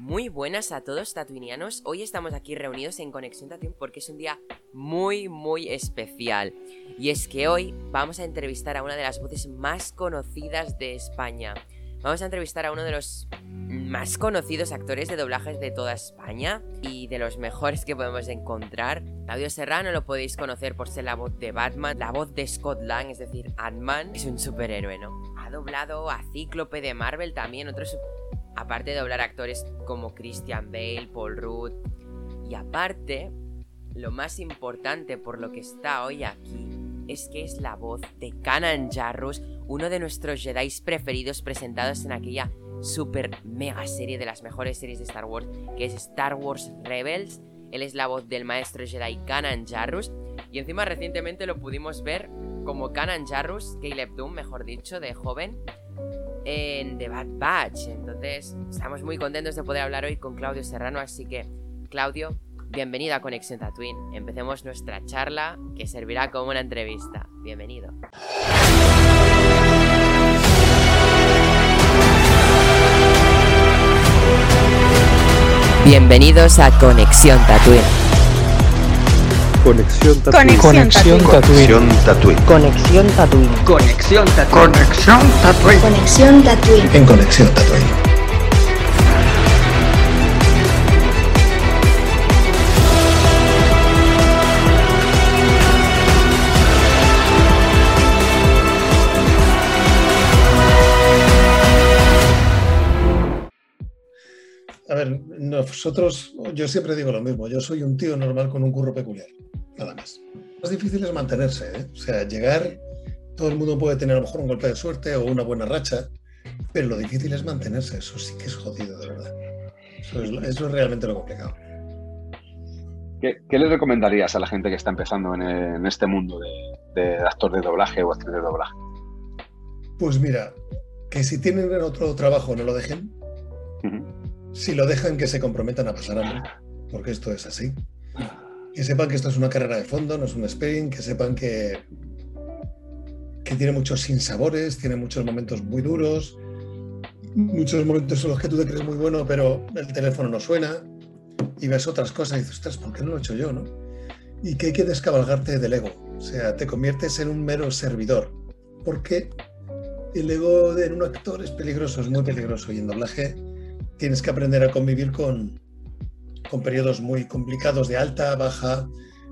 Muy buenas a todos tatuinianos. Hoy estamos aquí reunidos en Conexión Tatooine porque es un día muy muy especial. Y es que hoy vamos a entrevistar a una de las voces más conocidas de España. Vamos a entrevistar a uno de los más conocidos actores de doblajes de toda España y de los mejores que podemos encontrar. Claudio Serrano lo podéis conocer por ser la voz de Batman, la voz de Scott Lang, es decir, Ant-Man. Es un superhéroe, ¿no? Ha doblado a Cíclope de Marvel también, otros Aparte de doblar actores como Christian Bale, Paul Rudd. Y aparte, lo más importante por lo que está hoy aquí es que es la voz de Kanan Jarrus, uno de nuestros Jedi preferidos presentados en aquella super mega serie de las mejores series de Star Wars, que es Star Wars Rebels. Él es la voz del maestro Jedi Kanan Jarrus. Y encima recientemente lo pudimos ver como Kanan Jarrus, Caleb Doom, mejor dicho, de joven, en The Bad Batch. Entonces, estamos muy contentos de poder hablar hoy con Claudio Serrano, así que, Claudio, bienvenido a Conexión Tatooine. Empecemos nuestra charla que servirá como una entrevista. Bienvenido. Bienvenidos a Conexión Tatooine. Conexión Tatooine. Conexión Tatooine. Conexión Tatooine. Conexión Tatooine. Conexión Tatooine. Conexión Tatooine. En Conexión Tatooine. A ver, nosotros, yo siempre digo lo mismo, yo soy un tío normal con un curro peculiar, nada más. Lo más difícil es mantenerse, ¿eh? o sea, llegar, todo el mundo puede tener a lo mejor un golpe de suerte o una buena racha, pero lo difícil es mantenerse, eso sí que es jodido, de verdad. Eso es, eso es realmente lo complicado. ¿Qué, qué le recomendarías a la gente que está empezando en, en este mundo de, de actor de doblaje o actriz de doblaje? Pues mira, que si tienen otro trabajo no lo dejen, si lo dejan que se comprometan a pasar hambre, porque esto es así. Que sepan que esto es una carrera de fondo, no es un sprint, que sepan que, que tiene muchos sinsabores, tiene muchos momentos muy duros, muchos momentos en los que tú te crees muy bueno, pero el teléfono no suena y ves otras cosas y dices, ostras, ¿por qué no lo he hecho yo? No? Y que hay que descabalgarte del ego, o sea, te conviertes en un mero servidor, porque el ego de un actor es peligroso, es muy peligroso y en doblaje tienes que aprender a convivir con, con periodos muy complicados de alta, baja,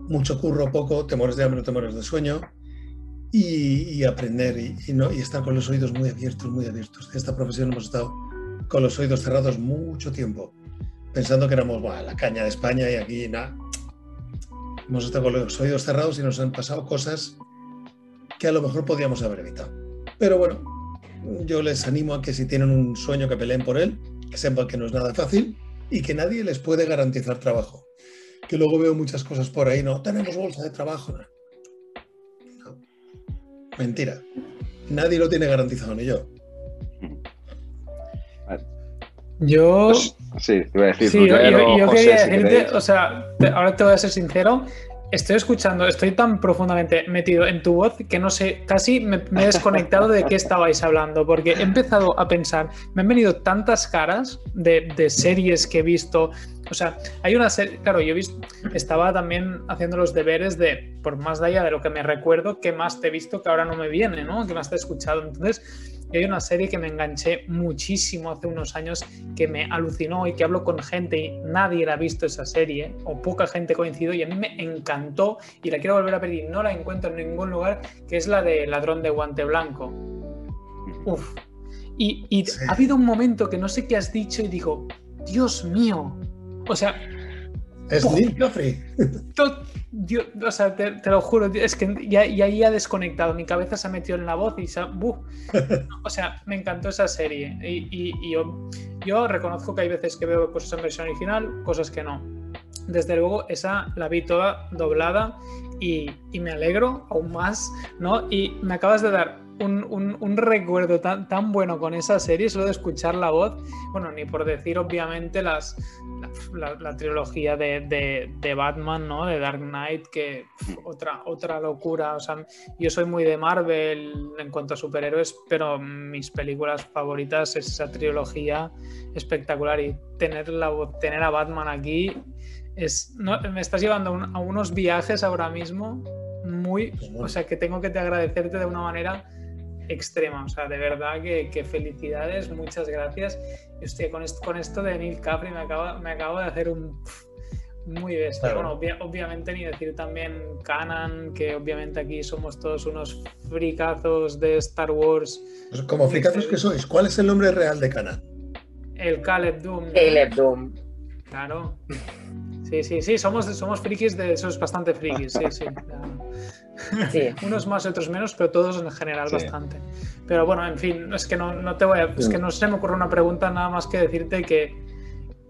mucho curro, poco, te mueres de hambre, te mueres de sueño y, y aprender y, y no, y estar con los oídos muy abiertos, muy abiertos. En esta profesión hemos estado con los oídos cerrados mucho tiempo, pensando que éramos "Buah, la caña de España y aquí nada. Hemos estado con los oídos cerrados y nos han pasado cosas que a lo mejor podíamos haber evitado. Pero bueno, yo les animo a que si tienen un sueño que peleen por él, que sepan que no es nada fácil y que nadie les puede garantizar trabajo. Que luego veo muchas cosas por ahí, no, tenemos bolsa de trabajo. No. Mentira. Nadie lo tiene garantizado, ni yo. Yo. Sí, te iba a decir. Sí, yo, yo- yo José, quería decirte, o sea, te- ahora te voy a ser sincero. Estoy escuchando, estoy tan profundamente metido en tu voz que no sé, casi me, he desconectado de qué estabais hablando, porque he empezado a pensar, me han venido tantas caras de, de series que he visto. O sea, hay una serie, claro, yo he visto, estaba también haciendo los deberes de, por más de allá de lo que me recuerdo, qué más te he visto que ahora no me viene, ¿no? Que más te he escuchado. Entonces, hay una serie que me enganché muchísimo hace unos años que me alucinó y que hablo con gente y nadie la ha visto esa serie o poca gente coincidió y a mí me encantó y la quiero volver a pedir. No la encuentro en ningún lugar, que es la de Ladrón de Guante Blanco. Uf. Y, y Sí. ha habido un momento que no sé qué has dicho y digo, Dios mío. O sea, Es. Neil Joffrey. Dios- o sea te, te lo juro, es que ya, ya ahí ha desconectado. Mi cabeza se ha metido en la voz y se ha- ¡buf! O sea, me encantó esa serie. Y, y- y yo, yo reconozco que hay veces que veo cosas en versión original, cosas que no. Desde luego, esa la vi toda doblada y, me alegro aún más, ¿no? Y me acabas de dar un, un- recuerdo tan, tan bueno con esa serie, solo de escuchar la voz. Bueno, ni por decir, obviamente, las, la, trilogía de, de- Batman, ¿no? De Dark Knight, que otra, otra locura. O sea, yo soy muy de Marvel en cuanto a superhéroes, pero mis películas favoritas es esa trilogía espectacular. Y tener, la, tener a Batman aquí es. no, me estás llevando a un- a unos viajes ahora mismo muy. O sea, que tengo que te agradecerte de una manera extrema. O sea, de verdad que, que felicidades, muchas gracias. Y, hostia, con esto, con esto de Neil Capri me acaba, me acabo de hacer un muy bestia. Claro. Bueno, obvia- obviamente ni decir también Canan, que obviamente aquí somos todos unos fricazos de Star Wars. Pues como fricazos que sois, ¿cuál es el nombre real de Cana? El Caleb Doom. Caleb Doom. Claro. Sí, sí, sí, somos, somos frikis de esos bastante frikis, sí, sí. Unos más, otros menos, pero todos en general Sí. bastante. Pero bueno, en fin, es que no, no te voy a. Es que no se me ocurre una pregunta nada más que decirte que,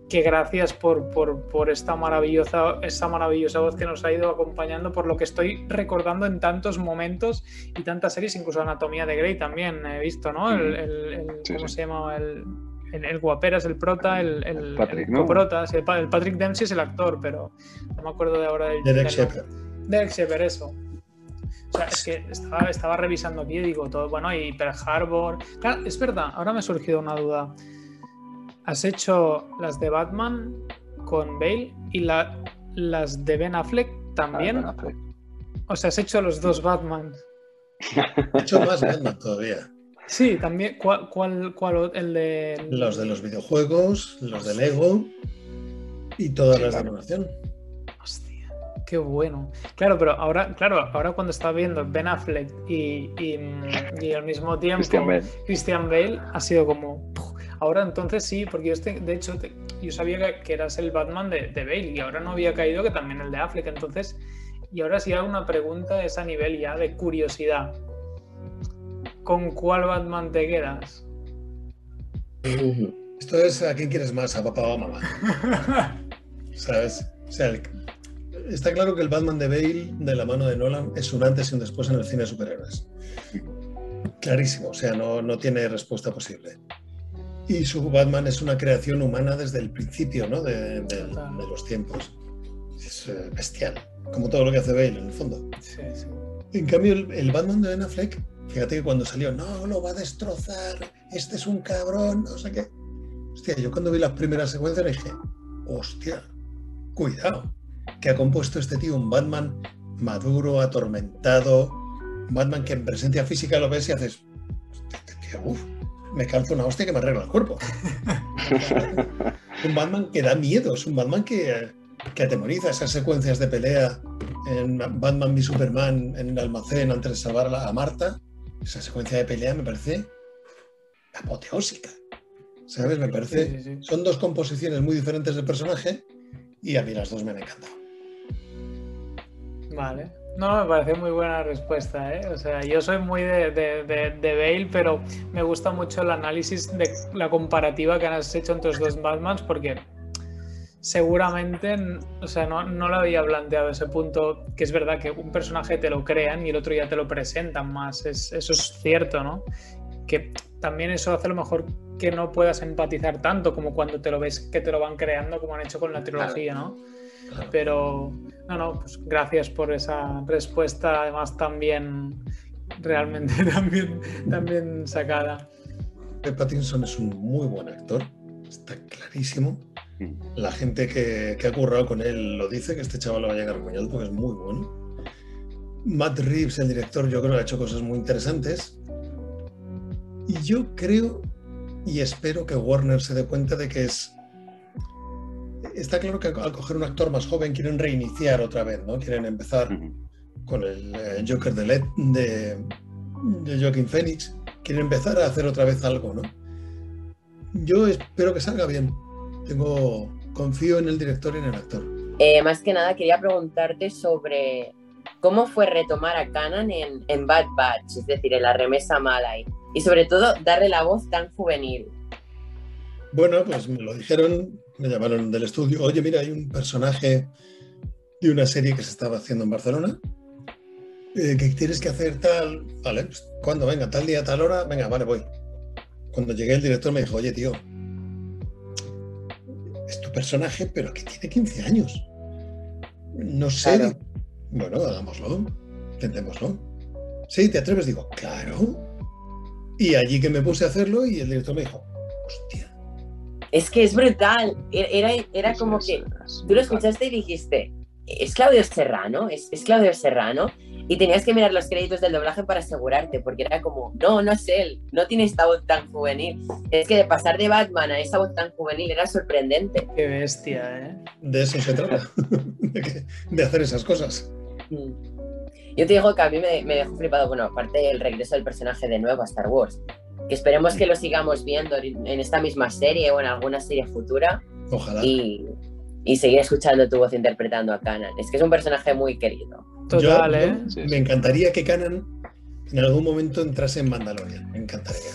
que gracias por, por, por esta maravillosa, esta maravillosa voz que nos ha ido acompañando, por lo que estoy recordando en tantos momentos y tantas series, incluso Anatomía de Grey también he visto, ¿no? El, el- ¿Cómo se llama? El, el, el guaperas, el prota, el, el, Patrick, el ¿no? coprota, sí, el, pa- el Patrick Dempsey es el actor, pero no me acuerdo de ahora del Derek. Shepard. Derek Shepard, eso. O sea, es que estaba, estaba revisando aquí y digo todo, bueno, y Pearl Harbor. Claro, es verdad, ahora me ha surgido una duda. Has hecho las de Batman con Bale y la- las de Ben Affleck también. Ah, Ben Affleck. O sea, has hecho los dos Batman. He hecho más Batman todavía. Sí, también. ¿Cuál, cuál, cuál el de. Los de los videojuegos, los de Lego y todas Sí, las de claro. animación. Hostia, qué bueno. Claro, pero ahora, claro, ahora cuando estaba viendo Ben Affleck y, y, y al mismo tiempo Christian Bale. Christian Bale ha sido como. Ahora entonces sí, porque yo este- de hecho te- yo sabía que, que eras el Batman de, de Bale y ahora no había caído que también el de Affleck. Entonces, y ahora sí hago una pregunta es a nivel ya de curiosidad. ¿Con cuál Batman te quedas? Esto es a quién quieres más, a papá o a mamá. ¿Sabes? O sea, el- está claro que el Batman de Bale, de la mano de Nolan, es un antes y un después en el cine de superhéroes. Clarísimo, o sea, no, no tiene respuesta posible. Y su Batman es una creación humana desde el principio ¿no? de, de- los tiempos. Es eh, bestial, como todo lo que hace Bale en el fondo. sí, sí. En cambio, el, el Batman de Ben Affleck, fíjate que cuando salió, no, lo va a destrozar, este es un cabrón, no sé qué. Hostia, yo cuando vi las primeras secuencias dije, hostia, cuidado, que ha compuesto este tío un Batman maduro, atormentado, un Batman que en presencia física lo ves y haces, hostia, este tío, uf, me calzo una hostia que me arregla el cuerpo. un Batman que da miedo, es un Batman que, que atemoriza esas secuencias de pelea en Batman v Superman en el almacén antes de salvar a Marta. Esa secuencia de pelea me parece apoteósica. ¿Sabes? Me parece. Sí, sí, sí. Son dos composiciones muy diferentes del personaje y a mí las dos me han encantado. Vale. No, me parece muy buena respuesta, ¿eh? O sea, yo soy muy de, de, de- de Bale, pero me gusta mucho el análisis de la comparativa que has hecho entre los dos Batmans, porque seguramente, o sea, no, no lo había planteado ese punto, que es verdad que un personaje te lo crean y el otro ya te lo presentan más, es- eso es cierto, ¿no? Que también eso hace a lo mejor que no puedas empatizar tanto como cuando te lo ves que te lo van creando, como han hecho con la trilogía, ¿no? Claro. Pero, no, no, pues gracias por esa respuesta, además también, realmente también, también sacada. Pattinson es un muy buen actor, está clarísimo. La gente que, que ha currado con él lo dice, que este chaval lo va a llegar muy alto, que es muy bueno. Matt Reeves, el director, yo creo que ha hecho cosas muy interesantes. Y yo creo y espero que Warner se dé cuenta de que es... Está claro que al coger un actor más joven quieren reiniciar otra vez, ¿no? Quieren empezar con el eh, Joker de, Led, de, de Joaquin Phoenix, quieren empezar a hacer otra vez algo, ¿no? Yo espero que salga bien. Tengo, confío en el director y en el actor. Eh, más que nada quería preguntarte sobre cómo fue retomar a Canan en, en Bad Batch, es decir, en la remesa mala y, y sobre todo darle la voz tan juvenil. Bueno, pues me lo dijeron, me llamaron del estudio, oye, mira, hay un personaje de una serie que se estaba haciendo en Barcelona, eh, que tienes que hacer tal, vale, pues, ¿cuándo? Venga, tal día, tal hora, venga, vale, voy. Cuando llegué el director me dijo, oye, tío, personaje, pero que tiene 15 años. No sé. Claro. Bueno, hagámoslo, intentémoslo. Sí, ¿te atreves? Digo, claro. Y allí que me puse a hacerlo y el director me dijo, hostia. Es que es brutal. Era, era Sí, como que tú lo escuchaste y dijiste, es Claudio Serrano, es, es Claudio Serrano. Y tenías que mirar los créditos del doblaje para asegurarte, porque era como, no, no es él, no tiene esta voz tan juvenil. Es que de pasar de Batman a esa voz tan juvenil era sorprendente. Qué bestia, ¿eh? De eso se trata, de, que- de hacer esas cosas. Mm. Yo te digo que a mí me, me dejó flipado, bueno, aparte del regreso del personaje de nuevo a Star Wars, que esperemos que lo sigamos viendo en en esta misma serie o en alguna serie futura Ojalá. y, y seguir escuchando tu voz interpretando a Kanan. Es que es un personaje muy querido. Total, Yo- yo ¿eh? Sí, Me sí. encantaría que Canan en algún momento entrase en Mandalorian. Me encantaría.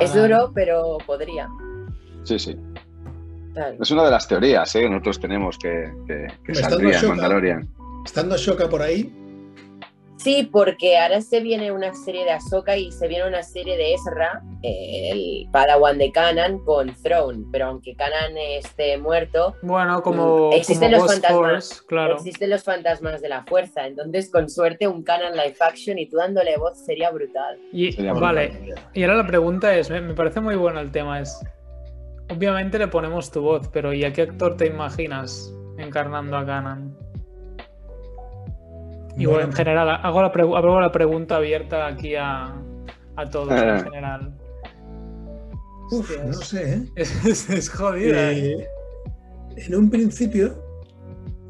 Es duro, pero podría. Sí, sí. Es una de las teorías ¿eh? que nosotros tenemos que, que, saldría en Mandalorian. Estando Shoka por ahí, Sí, porque ahora se viene una serie de Ahsoka y se viene una serie de Ezra, eh, el Padawan de Kanan, con Throne. Pero aunque Kanan esté muerto, Bueno, como, Mm, Existen como los fantasmas. Force, claro. existen los fantasmas de la fuerza. Entonces, con suerte, un Kanan live action y tú dándole voz sería brutal. Y, Sería vale, y ahora la pregunta es, me, me parece muy bueno el tema, es, obviamente le ponemos tu voz, pero ¿y a qué actor te imaginas encarnando a Kanan? Y bueno, en general, hago la, hago la pregunta abierta aquí a, a todos en general. uf, Hostias. no sé, ¿eh? Es, es- es jodida. ¿eh? Eh, en un principio,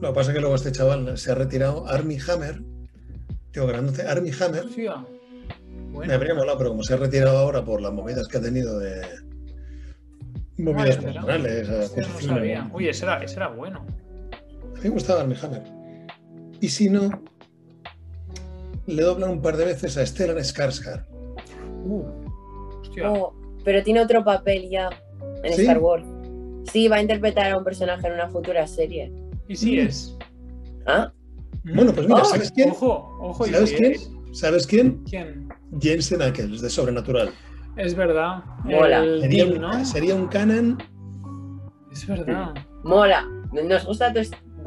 lo que pasa es que luego este chaval se ha retirado, Army Hammer, tío grandote, Army Hammer, Hostia. me habría molado, pero como se ha retirado ahora por las movidas que ha tenido de movidas personales, no sabía. Uy, ese era, ese era bueno. A mí me gustaba Armie Hammer. Y si no, le doblan un par de veces a Stellan Skarsgård. Uh, hostia. Oh, pero tiene otro papel ya en ¿Sí? Star Wars. Sí, va a interpretar a un personaje en una futura serie. ¿Y si es? ¿Ah? Bueno, pues mira, Oh, ¿sabes quién? Ojo, ojo. ¿y ¿Sabes si quién? es? ¿Sabes quién? ¿Quién? Jensen Ackles, de Sobrenatural. Es verdad. Mola. El Sería Dean, un, ¿no? sería un canon. Es verdad. Mola. Nos gusta tu,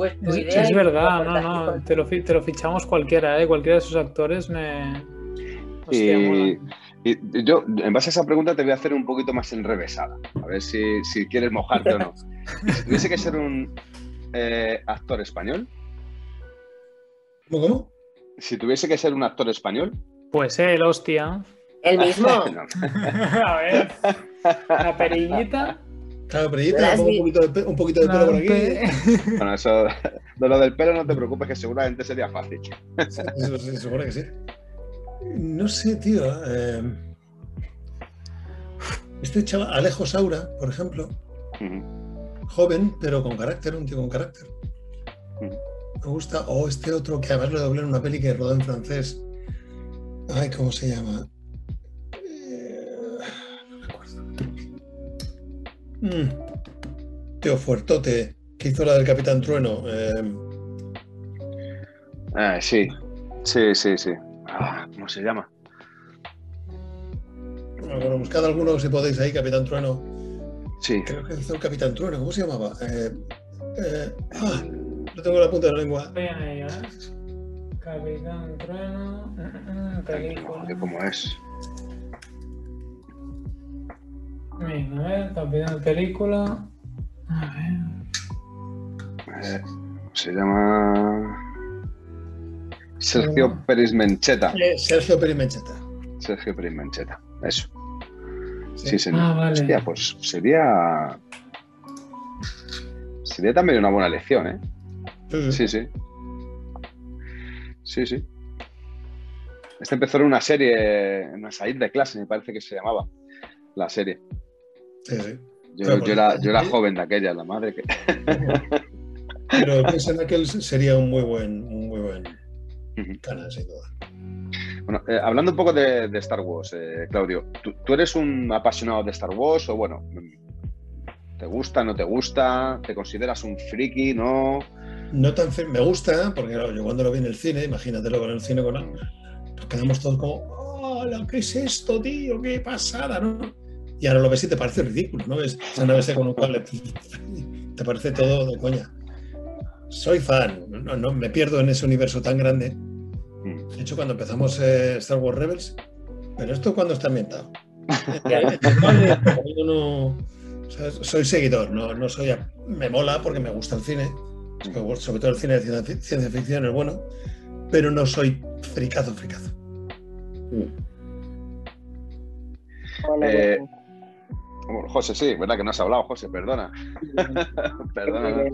Es, idea. verdad, no, no. Te lo, te lo fichamos cualquiera, ¿eh? Cualquiera de esos actores me. Hostia, Y, yo, en base a esa pregunta, te voy a hacer un poquito más enrevesada. A ver si, si quieres mojarte o no. Si tuviese que ser un eh, actor español, ¿Cómo, cómo? si tuviese que ser un actor español, Pues él, hostia. El mismo. A ver. La perillita. Claro, pero yo te Las pongo un poquito de, pe- un poquito de pelo por aquí. Bueno, eso, de lo del pelo no te preocupes, que seguramente sería fácil. Eso sí, seguro que sí. No sé, tío. eh, este chaval, Alejo Saura, por ejemplo, joven, pero con carácter, un tío con carácter. Me gusta. O este otro que además lo doblé en una peli que rodó en francés. Ay, ¿cómo se llama? Mm. Tío fuertote, que hizo la del Capitán Trueno. eh, Eh, sí, sí, sí, sí. Ah, ¿Cómo se llama? no me acuerdo, buscad alguno si podéis ahí, Capitán Trueno. Sí. Creo que hizo el Capitán Trueno, ¿cómo se llamaba? Eh, eh, ah, no tengo la punta de la lengua. ¿eh? Capitán Trueno. Película. ¿Cómo es? Venga, a ver, Capitán Película. A ver. Eh, se llama. Sergio. Pérez Mencheta. Eh, Sergio Perimencheta. Sergio Pérez Mencheta. Eso. Sí. Sí, señor. Ah, vale. Hostia, pues sería. Sería también una buena elección, ¿eh? Sí, sí. Sí, sí. Sí, sí. Este empezó en una serie, en una salida de clase, me parece que se llamaba la serie. Sí, sí. Yo, yo era, pues, yo era ¿eh? joven de aquella, la madre que. Pero Jensen Ackles sería un muy buen, un muy buen canal, sin duda. Bueno, eh, hablando un poco de, de Star Wars, eh, Claudio, ¿tú, tú eres un apasionado de Star Wars o bueno, ¿te gusta, no te gusta? ¿Te consideras un friki, no? no tan me gusta, porque claro, yo cuando lo vi en el cine, imagínatelo con el cine con nos quedamos todos como, hola, ¿qué es esto, tío? ¿Qué pasada, no? Y ahora lo ves y te parece ridículo, ¿no? Ves esa nave esa con un cable, te parece todo de coña. Soy fan, no, no, me pierdo en ese universo tan grande. Mm. De hecho, cuando empezamos eh, Star Wars Rebels, pero esto cuando está ambientado. Ya. Yo no- o sea, soy seguidor, no, no soy. a- me mola porque me gusta el cine, sobre todo el cine de ciencia, ciencia ficción es bueno, pero no soy fricazo, fricazo. Hola, Eh, bueno. José, sí, ¿verdad que no has hablado, José? Perdona. Perdona. Eh,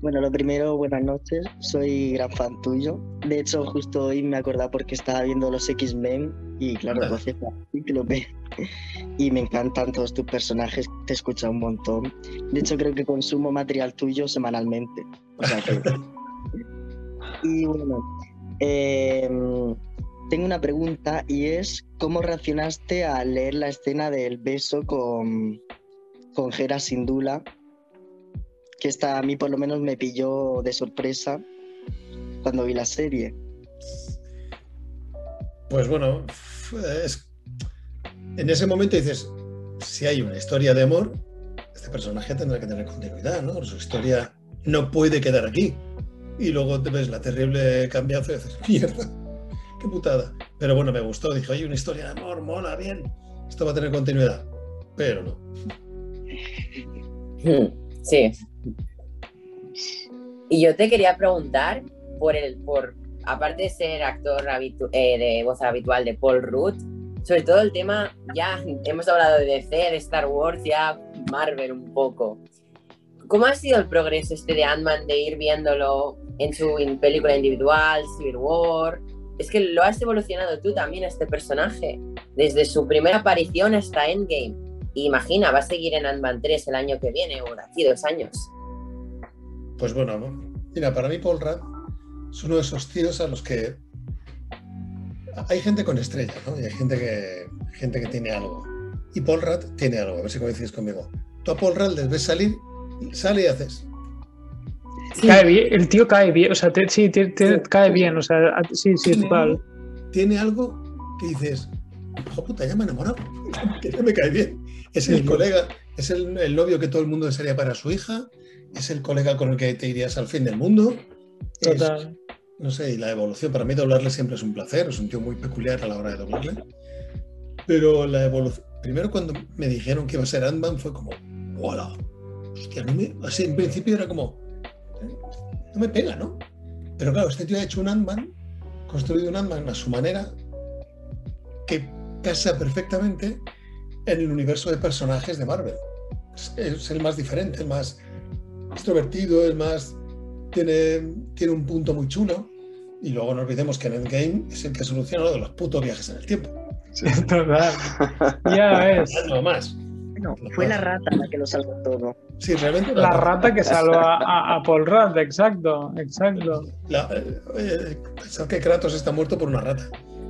Bueno, lo primero, buenas noches. Soy gran fan tuyo. De hecho, justo hoy me acordaba porque estaba viendo los X-Men y claro, lo ve. Y me encantan todos tus personajes, te escucha un montón. De hecho, creo que consumo material tuyo semanalmente. O sea que... Y bueno, eh, tengo una pregunta y es, ¿cómo reaccionaste al leer la escena del beso con, con Hera Sindula? Que esta a mí por lo menos me pilló de sorpresa cuando vi la serie. Pues bueno, en ese momento dices, si hay una historia de amor, este personaje tendrá que tener continuidad, ¿no? Su historia no puede quedar aquí. Y luego te ves la terrible cambiazo y dices, mierda, putada. Pero bueno, me gustó, dije, oye, una historia de amor, mola, bien, esto va a tener continuidad. Pero no. Sí. Y yo te quería preguntar por el, por, aparte de ser actor eh, de voz habitual de Paul Rudd, sobre todo el tema, ya hemos hablado de DC, de Star Wars, ya Marvel un poco. ¿Cómo ha sido el progreso este de Ant-Man de ir viéndolo en su película individual, Civil War? Es que lo has evolucionado tú también este personaje, desde su primera aparición hasta Endgame. Imagina, va a seguir en Ant-Man 3 el año que viene o de aquí dos años. Pues bueno, mira, para mí Paul Rudd es uno de esos tíos a los que hay gente con estrella, ¿no? Y hay gente que, gente que tiene algo. Y Paul Rudd tiene algo, a ver si coincides conmigo. Tú a Paul Rudd les ves salir, sale y haces. Cae bien, el tío cae bien, o sea, te- sí, te- te- Sí. cae bien, o sea, a- sí, sí, Tiene total. algo- Tiene algo que dices, hijo puta, ya me he enamorado, que ya me cae bien. Es el Sí. colega, es el, el novio que todo el mundo desearía para su hija, es el colega con el que te irías al fin del mundo. Es- Total. no sé, y la evolución, para mí doblarle siempre es un placer, es un tío muy peculiar a la hora de doblarle. Pero la evolución, primero cuando me dijeron que iba a ser Ant-Man fue como, ¡Hola! Hostia, no me, así en principio era como, "Eh, no me pega, ¿no? Pero claro, este tío ha hecho un Ant-Man, construido un Ant-Man a su manera, que casa perfectamente en el universo de personajes de Marvel. Es, es el más diferente, el más extrovertido, el más tiene, tiene un punto muy chulo. Y luego no olvidemos que en Endgame es el que soluciona lo de los putos viajes en el tiempo. Sí. Total. Ya ves. No más. No, fue la rata la que lo salvó todo. Sí, realmente. La rata que salva a, a Paul Rudd, exacto, exacto. La- eh, eh, que Kratos está muerto por una rata.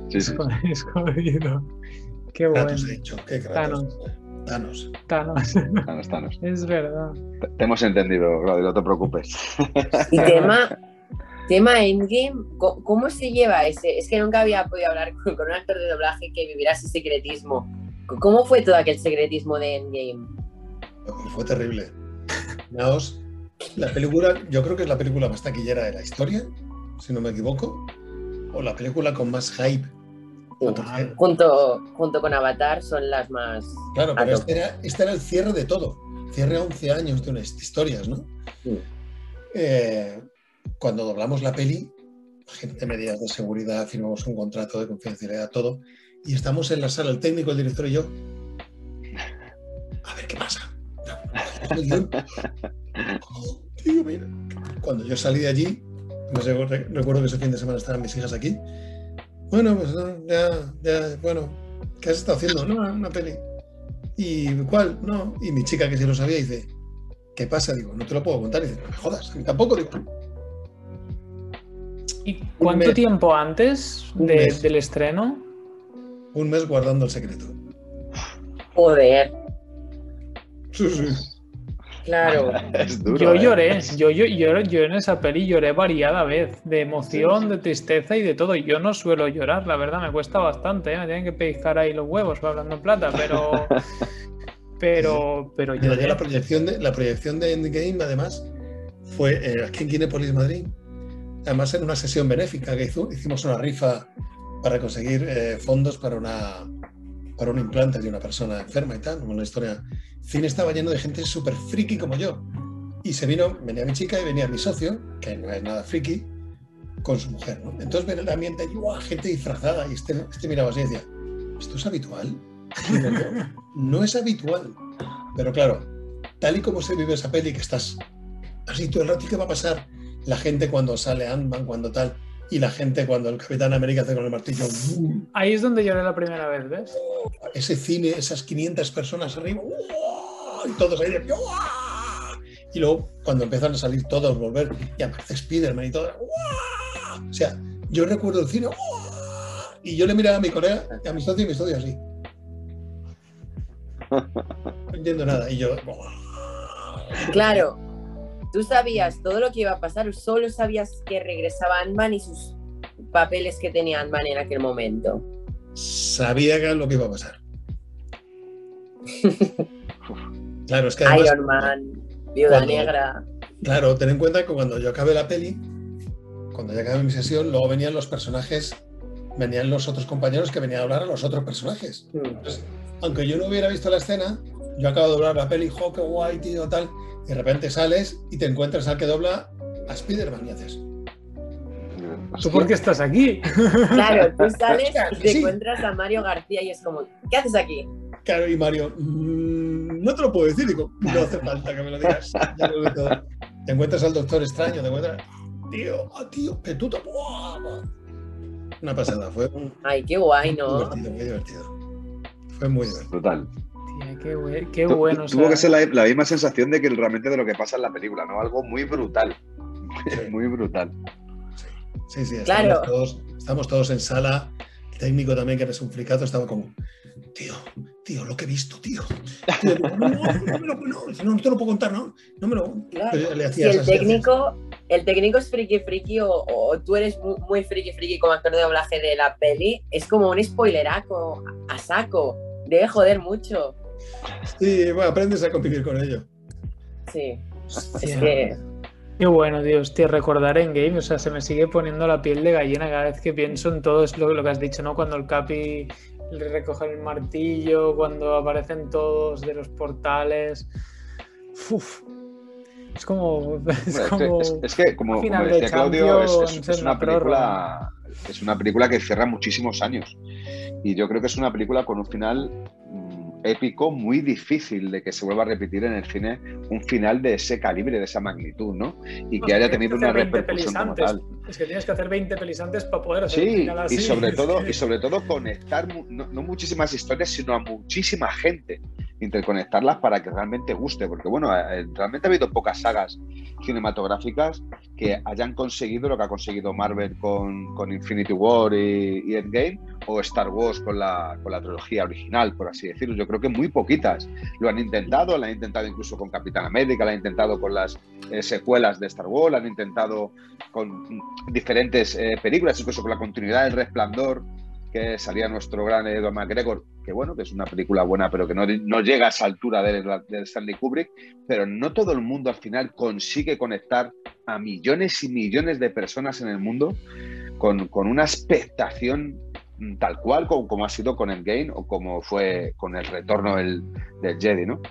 Sí, sí. Escondido. Qué bueno. Kratos, he dicho. ¿Qué Kratos? Thanos. Thanos. Thanos, Thanos. Es verdad. Te, te hemos entendido, Claudio, no te preocupes. Y tema, tema Endgame, ¿cómo se lleva ese? Es que nunca había podido hablar con, con un actor de doblaje que viviera ese secretismo. ¿Cómo fue todo aquel secretismo de Endgame? Fue terrible. Naos, la película, yo creo que es la película más taquillera de la historia, si no me equivoco. O la película con más hype. Entonces, Junto, junto con Avatar son las más... Claro, pero este era, este era el cierre de todo. Cierre a 11 años de unas historias, ¿no? Eh, cuando doblamos la peli, gente medidas de seguridad, firmamos un contrato de confidencialidad, todo, y estamos en la sala, el técnico, el director y yo. A ver qué pasa. Oh, tío, mira. Cuando yo salí de allí, re- recuerdo que ese fin de semana estaban mis hijas aquí. Bueno, pues no, ya, ya, bueno, ¿qué has estado haciendo? No, una peli. ¿Y cuál? No. Y mi chica, que sí lo sabía, dice, ¿qué pasa? Digo, no te lo puedo contar. Y dice, no me jodas, a mí tampoco. Digo, ¿Y cuánto tiempo antes de- del estreno? Un mes guardando el secreto. Joder. Sí, sí. Claro. Es duro, Yo ¿eh? lloré, yo, yo, yo, yo en esa peli lloré variada vez, de emoción, Sí, sí. de tristeza y de todo. Yo no suelo llorar, la verdad, me cuesta bastante, ¿eh? me tienen que pellizcar ahí los huevos para hablando en plata, pero. Pero, pero lloré. la proyección de, la proyección de Endgame, además, fue eh, aquí en Kinépolis, Madrid. Además, en una sesión benéfica que hizo, hicimos una rifa para conseguir eh, fondos para una para un implante de una persona enferma y tal, una historia. Cine estaba lleno de gente súper friki como yo. Y se vino, venía mi chica y venía mi socio, que no es nada friki, con su mujer. ¿no? Entonces ven el ambiente y ¡guau! gente disfrazada. Y este, este miraba así y decía, ¿esto es habitual? No, no es habitual. Pero claro, tal y como se vive esa peli, que estás así todo el rato, ¿y qué va a pasar? La gente cuando sale Ant-Man, cuando tal, y la gente cuando el Capitán América hace con el martillo, ¡bum! Ahí es donde lloré la primera vez, ¿ves? ese cine, esas 500 personas arriba, y todos ahí, de, y luego cuando empiezan a salir todos, volver, y aparece Spider-Man y todo, o sea, yo recuerdo el cine, y yo le miraba a mi colega, a mi socio y mi socio así. No entiendo nada, y yo. Claro. Tú sabías todo lo que iba a pasar, solo sabías que regresaba Ant-Man y sus papeles que tenía Ant-Man en aquel momento. sabía que lo que iba a pasar. Claro, es que además, Iron Man, Viuda cuando- Negra. claro, ten en cuenta que cuando yo acabé la peli, cuando ya acabé mi sesión, luego venían los personajes, venían los otros compañeros que venían a hablar a los otros personajes. Hmm. Entonces, aunque yo no hubiera visto la escena, yo acabo de doblar la peli, jo, qué guay, tío, tal, y de repente sales y te encuentras al que dobla a Spider-Man y haces, ¿Tú por qué estás aquí? Claro, tú sales y te sí. encuentras a Mario García y es como, ¿qué haces aquí? claro, y Mario, "Mm, no te lo puedo decir, digo, no hace falta que me lo digas, ya lo todo. Te encuentras al Doctor Extraño, te encuentras, tío, ah, tío, petuto, ¡buah! una pasada, fue muy Ay, qué guay, ¿no? divertido, muy divertido. Fue muy divertido. Total. Qué, bue- qué Tu- bueno. o Tuvo sea, que ser la, la misma sensación de que realmente de lo que pasa en la película, ¿no? Algo muy brutal. Muy brutal. Sí, sí, estamos, Claro. todos, estamos todos en sala. El técnico también, que eres un fricato, estaba como, tío, tío, lo que he visto, tío. Tío, no, no, no, me lo- no, no, no te lo puedo contar, no, no me lo. Claro. Si el técnico, el técnico es friki friki o, o tú eres muy, muy friki friki como actor de doblaje de la peli, es como un spoileraco a saco. Debe joder mucho. Sí, bueno, aprendes a convivir con ello. Sí. Es hostia. que Qué bueno, tío, hostia, recordar en game, o sea, se me sigue poniendo la piel de gallina cada vez que pienso en todo es lo, lo que has dicho, ¿no? Cuando el Capi le recoge el martillo, cuando aparecen todos de los portales. Uf. Es como. Es Bueno, es, como. que, es- es que, como, como final de decía Claudio, es, es- una película, es una película que cierra muchísimos años. Y yo creo que es una película con un final épico, muy difícil de que se vuelva a repetir en el cine un final de ese calibre, de esa magnitud, ¿no? Y No, que haya tienes tenido hacer una 20 repercusión como tal. Es que tienes que hacer 20 pelis antes para poder hacer un Sí, final así. y sobre todo, que- y sobre todo conectar no, no muchísimas historias, sino a muchísima gente, interconectarlas para que realmente guste, porque bueno, eh, realmente ha habido pocas sagas cinematográficas que hayan conseguido lo que ha conseguido Marvel con, con Infinity War y, y Endgame, o Star Wars con la, con la trilogía original, por así decirlo. Yo creo que muy poquitas lo han intentado, lo han intentado incluso con Capitán América, lo han intentado con las eh, secuelas de Star Wars, lo han intentado con diferentes eh, películas, incluso con la continuidad del Resplandor, que salía nuestro gran Edward McGregor, que bueno, que es una película buena, pero que no, no llega a esa altura de, Stanley Kubrick, pero no todo el mundo al final consigue conectar a millones y millones de personas en el mundo con, con una expectación tal cual como, ha sido con Endgame o como fue con el retorno del, del Jedi, ¿no?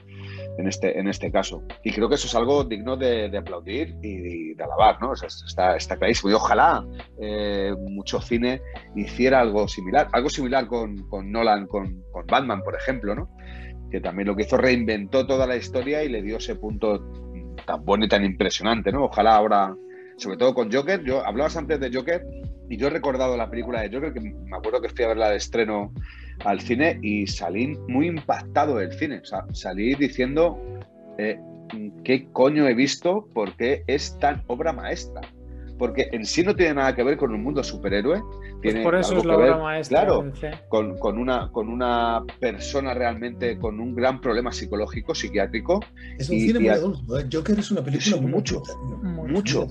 En este, en este caso. Y creo que eso es algo digno de, aplaudir y de, alabar, ¿no? Está, está clarísimo. Y ojalá eh, mucho cine hiciera algo similar. Algo similar con, con Nolan, con, con Batman, por ejemplo, ¿no? Que también lo que hizo reinventó toda la historia y le dio ese punto tan bueno y tan impresionante, ¿no? Ojalá ahora, sobre todo con Joker, yo hablabas antes de Joker y yo he recordado la película de Joker, que me acuerdo que fui a verla de estreno al cine y salí muy impactado del cine. O sea, salí diciendo eh, qué coño he visto porque es tan obra maestra. porque en sí no tiene nada que ver con un mundo superhéroe. Pues Tiene por eso algo es la que ver, obra maestra. claro, con, con una, con una persona realmente con un gran problema psicológico, psiquiátrico, Es un Y- cine y muy a- adulto. ¿eh? Joker es una película Es muy mucho. adulta, mucho,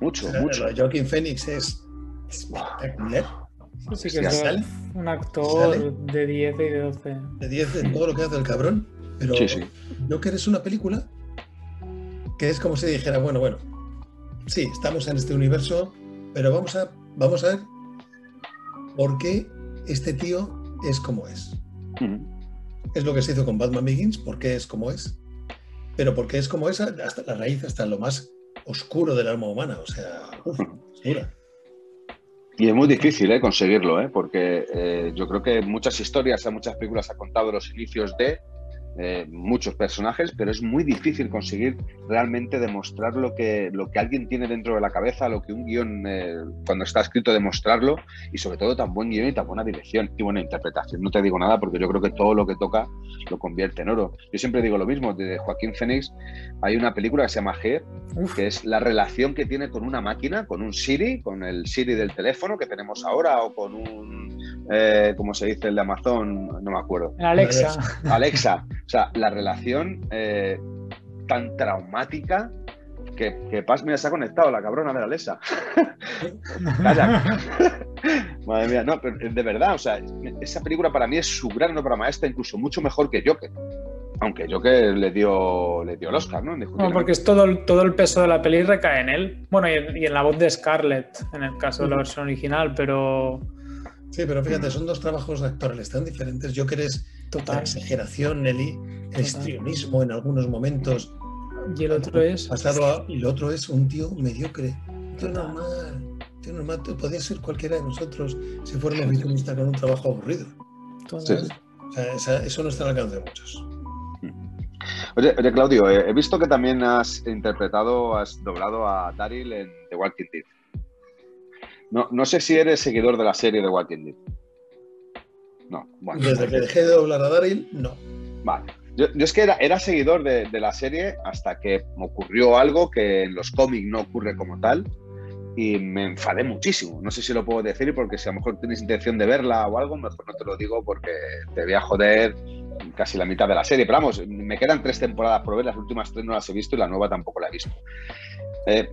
mucho, mucho. lo de Joaquin Phoenix es. Sí, sí que Hostia, es ¿sale? un actor ¿Sale? de 10 y de 12. De 10 en todo lo que hace el cabrón. Pero Sí, sí. Joker es una película que es como si dijera, bueno, bueno, sí, estamos en este universo, pero vamos a, vamos a ver por qué este tío es como es. Es lo que se hizo con Batman Begins, por qué es como es. Pero porque es como es hasta la raíz, hasta lo más oscuro del alma humana. O sea, uf, es dura. Y es muy difícil ¿eh? conseguirlo, ¿eh? porque eh, yo creo que muchas historias, muchas películas han contado los inicios de eh, muchos personajes, pero es muy difícil conseguir realmente demostrar lo que, lo que alguien tiene dentro de la cabeza, lo que un guion, eh, cuando está escrito, demostrarlo, y sobre todo tan buen guion y tan buena dirección y buena interpretación. No te digo nada porque yo creo que todo lo que toca lo convierte en oro. Yo siempre digo lo mismo, de Joaquín Phoenix hay una película que se llama Uf, que es la relación que tiene con una máquina, con un Siri, con el Siri del teléfono que tenemos ahora, o con un, eh, ¿cómo se dice el de Amazon? No me acuerdo. Alexa. Alexa. O sea, la relación eh, tan traumática que, que Paz, mira, se ha conectado la cabrona de la Alexa. Calla. Madre mía, no, pero de verdad, o sea, esa película para mí es su gran obra maestra, incluso mucho mejor que Joker. Aunque Joker le dio, le dio el Oscar, ¿no? Bueno, porque es todo el, todo el peso de la peli recae en él. Bueno, y en, y en la voz de Scarlett, en el caso de la versión original, pero Sí, pero fíjate, son dos trabajos actorales tan diferentes. Es la total. exageración, Nelly, el histrionismo en algunos momentos. Y el otro es. Pasado a- y el otro es un tío mediocre. Un tío normal. un Tío normal. Podría ser cualquiera de nosotros si fuéramos visionistas con un trabajo aburrido. total. Sí, sí. O sea, esa- eso no está al alcance de muchos. Oye, oye, Claudio, eh, he visto que también has interpretado, has doblado a Daryl en The Walking Dead. No, no sé si eres seguidor de la serie The Walking Dead. No, bueno. Desde que dejé de doblar a Daryl, no. Vale. Yo, yo es que era, era seguidor de, de la serie hasta que ocurrió algo que en los cómics no ocurre como tal y me enfadé muchísimo. No sé si lo puedo decir porque si a lo mejor tienes intención de verla o algo, mejor no te lo digo porque te voy a joder casi la mitad de la serie. Pero vamos, me quedan tres temporadas por ver, las últimas tres no las he visto y la nueva tampoco la he visto. Eh,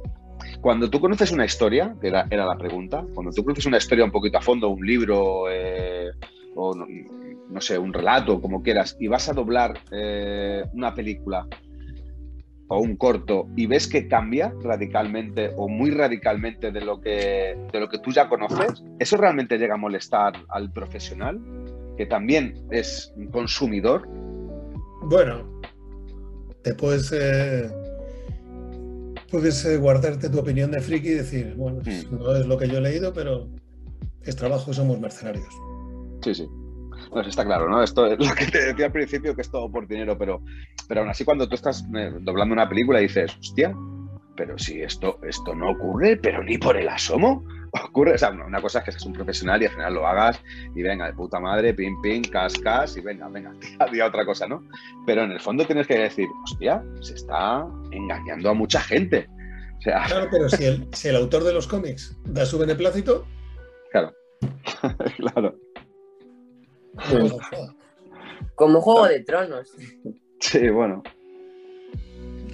cuando tú conoces una historia, que era, era la pregunta, cuando tú conoces una historia un poquito a fondo, un libro eh, o no, sé, un relato, como quieras, y vas a doblar eh, una película o un corto y ves que cambia radicalmente o muy radicalmente de lo que, de lo que tú ya conoces, ¿eso realmente llega a molestar al profesional, que también es un consumidor? Bueno, te eh, puedes eh, guardarte tu opinión de friki y decir, bueno, Mm. no es lo que yo he leído, pero es trabajo y somos mercenarios. Sí, sí. Pues está claro, ¿no? Esto es lo que te decía al principio, que es todo por dinero, pero, pero aún así cuando tú estás eh, doblando una película dices, hostia, pero si esto, esto no ocurre, pero ni por el asomo. Ocurre, o sea, una cosa es que seas un profesional y al final lo hagas y venga, de puta madre, pim, pim, cas, cas, y venga, venga, tía, otra cosa, ¿no? Pero en el fondo tienes que decir, hostia, se está engañando a mucha gente. O sea, Claro, pero si el, si el autor de los cómics da su beneplácito, claro. claro. Como Juego de Tronos. Sí, bueno.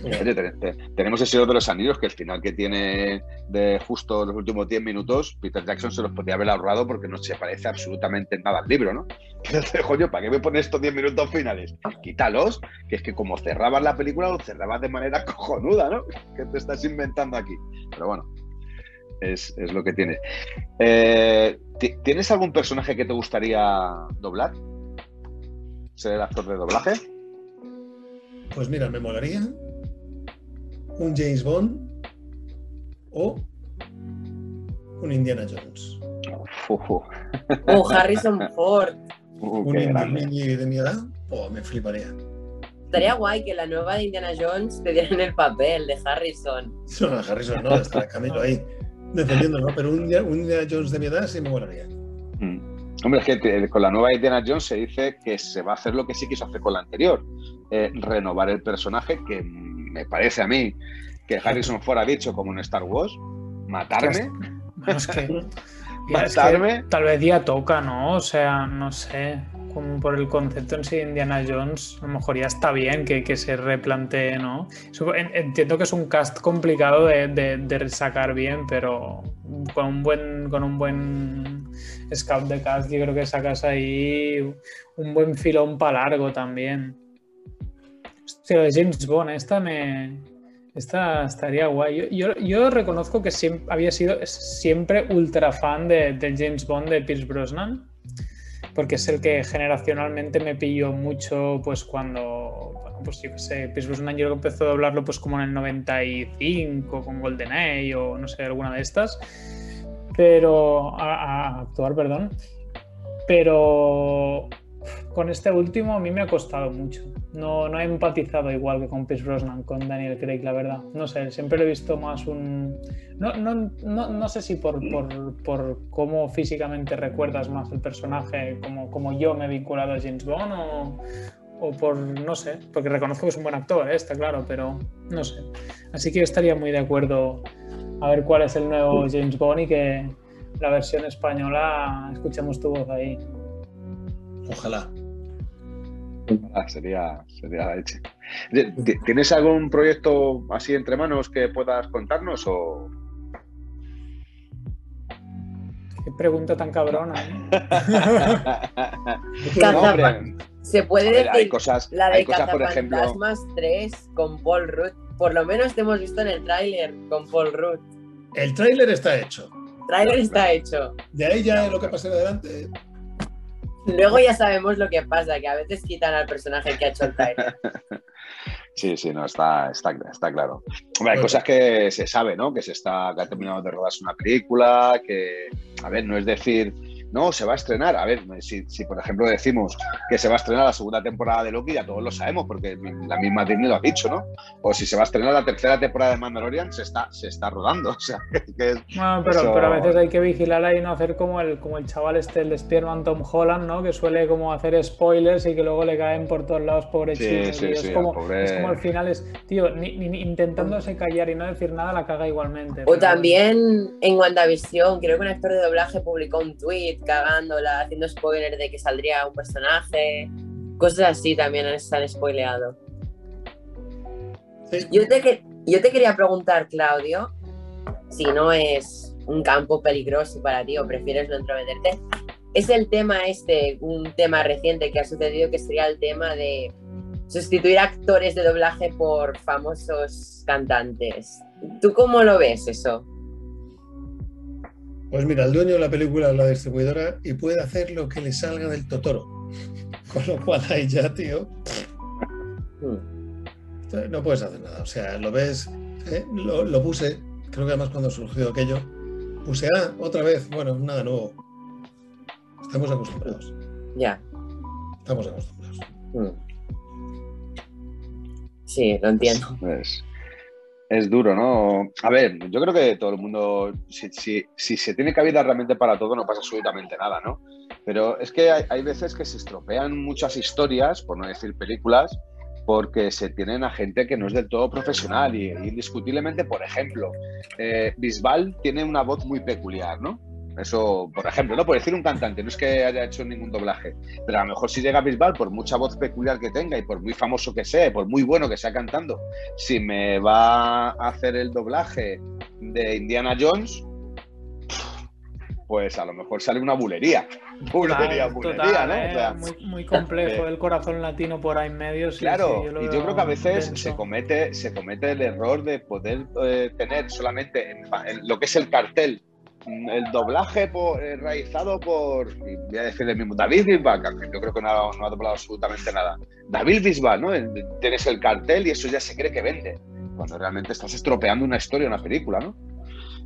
Oye, te- te- tenemos el Señor de los Anillos, que el final que tiene de justo los últimos 10 minutos, Peter Jackson se los podría haber ahorrado porque no se parece absolutamente en nada al libro, ¿no? Coño, ¿para qué me pones estos 10 minutos finales? Quítalos, que es que como cerrabas la película, lo cerrabas de manera cojonuda, ¿no? ¿Qué te estás inventando aquí? Pero bueno, es, es lo que tiene. Eh, ¿ti- ¿Tienes algún personaje que te gustaría doblar? ¿Ser el actor de doblaje? pues mira, me molaría un James Bond o un Indiana Jones. Oh, Harrison Ford. uf, Un indie de mi edad, oh, me fliparía. Estaría guay que la nueva de Indiana Jones te dieran el papel de Harrison. No, Harrison no, está Camilo ahí defendiéndolo, pero un, Indiana- un Indiana Jones de mi edad sí me molaría. Mm. Hombre, es que con la nueva Indiana Jones se dice que se va a hacer lo que sí quiso hacer con la anterior, eh, renovar el personaje, que me parece a mí que Harrison ha dicho como en Star Wars, ¿Matarme? Bueno, es que, es que ¿Matarme? tal vez ya toca, ¿no? O sea, no sé, como por el concepto en sí de Indiana Jones, a lo mejor ya está bien que, que se replantee, ¿no? Entiendo que es un cast complicado de, de- de sacar bien, pero con un buen, con un buen scout de cast, yo creo que sacas ahí un buen filón para largo también. Hostia, de James Bond, esta me. Esta estaría guay. Yo, yo, reconozco que siempre, había sido siempre ultra fan de, de James Bond de Pierce Brosnan, porque es el que generacionalmente me pilló mucho, pues cuando, pues yo qué sé, Pierce Brosnan yo empezó a doblarlo pues como en el 95 con GoldenEye o no sé, alguna de estas, pero a actuar, perdón, pero con este último a mí me ha costado mucho. No, no he empatizado igual que con Pierce Brosnan, con Daniel Craig, la verdad. No sé, siempre he visto más un... No, no, no, no sé si por, por, por cómo físicamente recuerdas más el personaje, como, como yo me he vinculado a James Bond o, o por, no sé, porque reconozco que es un buen actor, ¿eh? está claro, pero no sé. Así que yo estaría muy de acuerdo a ver cuál es el nuevo James Bond y que la versión española escuchemos tu voz ahí. Ojalá. Ah, sería, sería la leche. ¿T- ¿Tienes algún proyecto así entre manos que puedas contarnos? O... Qué pregunta tan cabrona. ¿eh? No, hombre, Se puede ver, hay decir cosas, la de hay cosas, por ejemplo. Cazafantasmas 3 con Paul Rudd. Por lo menos te hemos visto en el tráiler con Paul Rudd. El tráiler está hecho. El tráiler está hecho. De ahí ya lo que pase en adelante. Luego ya sabemos lo que pasa, que a veces quitan al personaje que ha hecho el tráiler. Sí, sí, no, está, está, está claro. Hombre, hay cosas que se sabe, ¿no? Que se está, que ha terminado de rodarse una película, que, a ver, no es decir, no, se va a estrenar. A ver, si, si por ejemplo decimos que se va a estrenar la segunda temporada de Loki, ya todos lo sabemos, porque la misma Disney lo ha dicho, ¿no? O si se va a estrenar la tercera temporada de Mandalorian, se está, se está rodando. O sea, que, que es- Bueno, pero, Eso- pero a veces hay que vigilar ahí y no hacer como el, como el chaval este, el de Spider-Man Tom Holland, ¿no? Que suele como hacer spoilers y que luego le caen por todos lados, pobre Sí, chico, sí, sí, es, como, pobre- es como al final es, tío, ni, ni- ni intentándose callar y no decir nada, la caga igualmente. O pero también en WandaVision, creo que un actor de doblaje publicó un tweet cagándola, haciendo spoiler de que saldría un personaje. Cosas así también se han spoileado. Sí. Yo te, yo te quería preguntar, Claudio, si no es un campo peligroso para ti o prefieres no entrometerte. Es el tema este, un tema reciente que ha sucedido, que sería el tema de sustituir actores de doblaje por famosos cantantes. ¿Tú cómo lo ves eso? Pues mira, el dueño de la película es la distribuidora y puede hacer lo que le salga del totoro. Con lo cual ahí ya, tío, Hmm. no puedes hacer nada. O sea, lo ves, ¿eh? lo, lo puse, creo que además cuando surgió aquello, puse, ah, otra vez, bueno, nada nuevo. Estamos acostumbrados, Ya. estamos acostumbrados. Hmm. Sí, lo entiendo. Es, es duro, ¿no? A ver, yo creo que todo el mundo, si, si- se tiene cabida realmente para todo, no pasa absolutamente nada, ¿no? Pero es que hay, hay veces que se estropean muchas historias, por no decir películas, porque se tienen a gente que no es del todo profesional y indiscutiblemente, por ejemplo, eh, Bisbal tiene una voz muy peculiar, ¿no? Eso, por ejemplo, no por decir un cantante, no es que haya hecho ningún doblaje, pero a lo mejor si llega Bisbal, por mucha voz peculiar que tenga y por muy famoso que sea, y por muy bueno que sea cantando, si me va a hacer el doblaje de Indiana Jones, pues a lo mejor sale una bulería. Bulería, Total, bulería, total, ¿no? ¿eh? O sea, muy, muy complejo eh, el corazón latino por ahí en medio. sí, claro, sí, y yo creo que a veces se comete, se comete el error de poder eh, tener solamente en, en lo que es el cartel el doblaje por, eh, realizado por, voy a decir el mismo, David Bisbal, que yo creo que no, ha- no ha doblado absolutamente nada. David Bisbal, ¿no? El- Tienes el cartel y eso ya se cree que vende, cuando realmente estás estropeando una historia, una película, ¿no?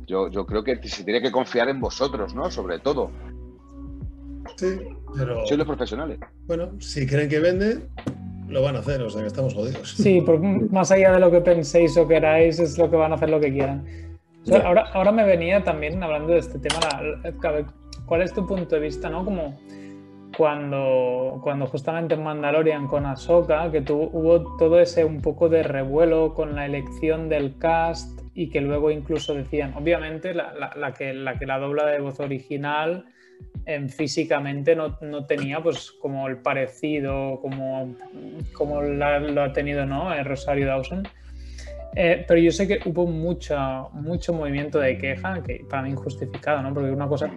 Yo, yo creo que se tiene que confiar en vosotros, ¿no? Sobre todo, Sí, pero sois los profesionales. bueno, si creen que vende, lo van a hacer, o sea que estamos jodidos. Sí, porque más allá de lo que penséis o queráis, es lo que van a hacer lo que quieran. Ahora, ahora me venía también hablando de este tema, la- la- ¿cuál es tu punto de vista, no? Como cuando, cuando justamente en Mandalorian con Ahsoka, que hubo todo ese un poco de revuelo con la elección del cast y que luego incluso decían, obviamente la, la, que, la que la dobla de voz original físicamente no, no, tenía pues como el parecido como, como lo ha tenido ¿no? Eh, Rosario Dawson. Eh, pero yo sé que hubo mucha, mucho movimiento de queja, que para mí injustificado, ¿no? Porque una cosa.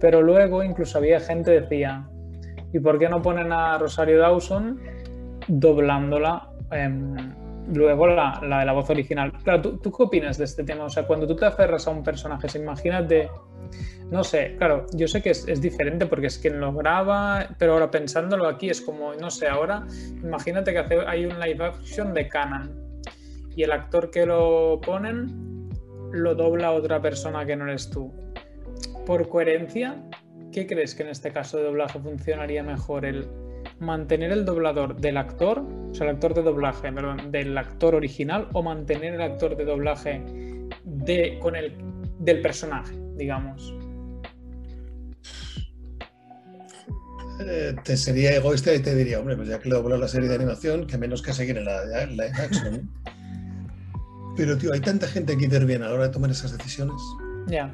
Pero luego incluso había gente que decía, ¿y por qué no ponen a Rosario Dawson doblándola luego la, la, de la voz original? Claro, ¿tú, ¿tú, qué opinas de este tema? O sea, cuando tú te aferras a un personaje, imagínate no sé, claro, yo sé que es, diferente porque es quien lo graba, pero ahora pensándolo aquí es como, no sé, ahora imagínate que hace, hay un live action de Canon y el actor que lo ponen lo dobla otra persona que no eres tú. Por coherencia, ¿qué crees que en este caso de doblaje funcionaría mejor? ¿El mantener el doblador del actor, o sea, el actor de doblaje, perdón, del actor original o mantener el actor de doblaje de, con el, del personaje, digamos? Eh, te sería egoísta y te diría, hombre, pues ya que le dobló la serie de animación, que menos que seguir en la live action. Pero, tío, hay tanta gente que interviene a la hora de tomar esas decisiones. Ya.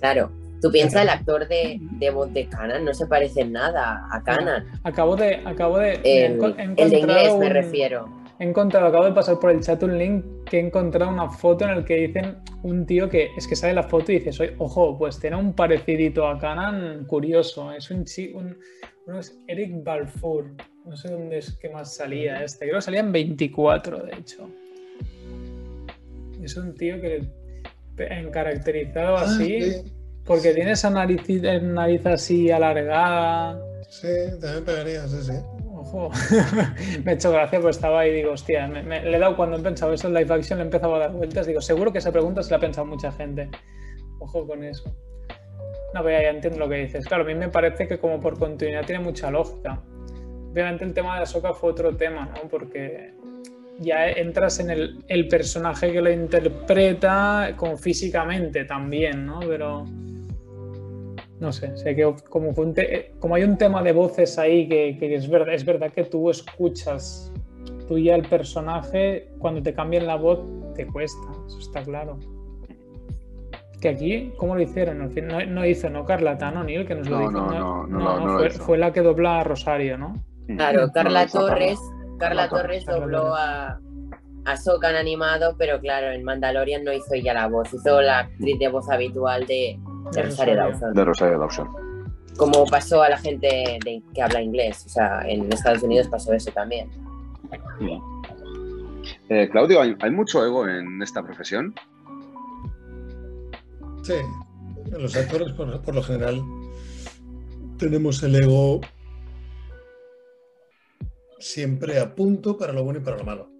Claro. Tú piensas, el actor de, de voz de Canan no se parece en nada a Canan. Acabo de. Acabo de el, el de inglés me refiero. He encontrado, acabo de pasar por el chat un link que he encontrado una foto en el que dicen un tío que es que sale la foto y dices, ojo, pues tiene un parecidito a Canan curioso. Es un, un, uno es Eric Balfour. No sé dónde es que más salía este. Creo que salía en 24, de hecho. Es un tío que en caracterizado ah, así, porque tiene esa nariz, nariz así alargada. Sí, también pegaría, sí, sí. Ojo, me ha hecho gracia, pues estaba ahí y digo, hostia, le he dado cuando he pensado eso en live action, le he empezado a dar vueltas. Digo, seguro que esa pregunta se la ha pensado mucha gente. Ojo con eso. No, pero ya, entiendo lo que dices. Claro, a mí me parece que como por continuidad tiene mucha lógica. Obviamente el tema de Ahsoka fue otro tema, ¿no? Porque ya entras en el, personaje que lo interpreta como físicamente también, ¿no? Pero no sé, sé que como, como hay un tema de voces ahí que, es, verdad, es verdad que tú escuchas tú ya el personaje, cuando te cambian la voz, te cuesta, eso está claro. Que aquí, ¿cómo lo hicieron? No, no hizo, ¿no? Carla Tano, Neil, que nos lo dijo. No, no, no, fue, fue, la que dobla a Rosario, ¿no? Claro, Carla Torres Carla Torres dobló a, a Sokan animado, pero claro, en Mandalorian no hizo ella la voz, hizo la actriz de voz habitual de, Rosario Dawson. De Rosario Dawson. Como pasó a la gente que habla inglés, o sea, en Estados Unidos pasó eso también. Eh, Claudio, ¿hay, mucho ego en esta profesión? Sí, los actores por lo general tenemos el ego siempre a punto para lo bueno y para lo malo.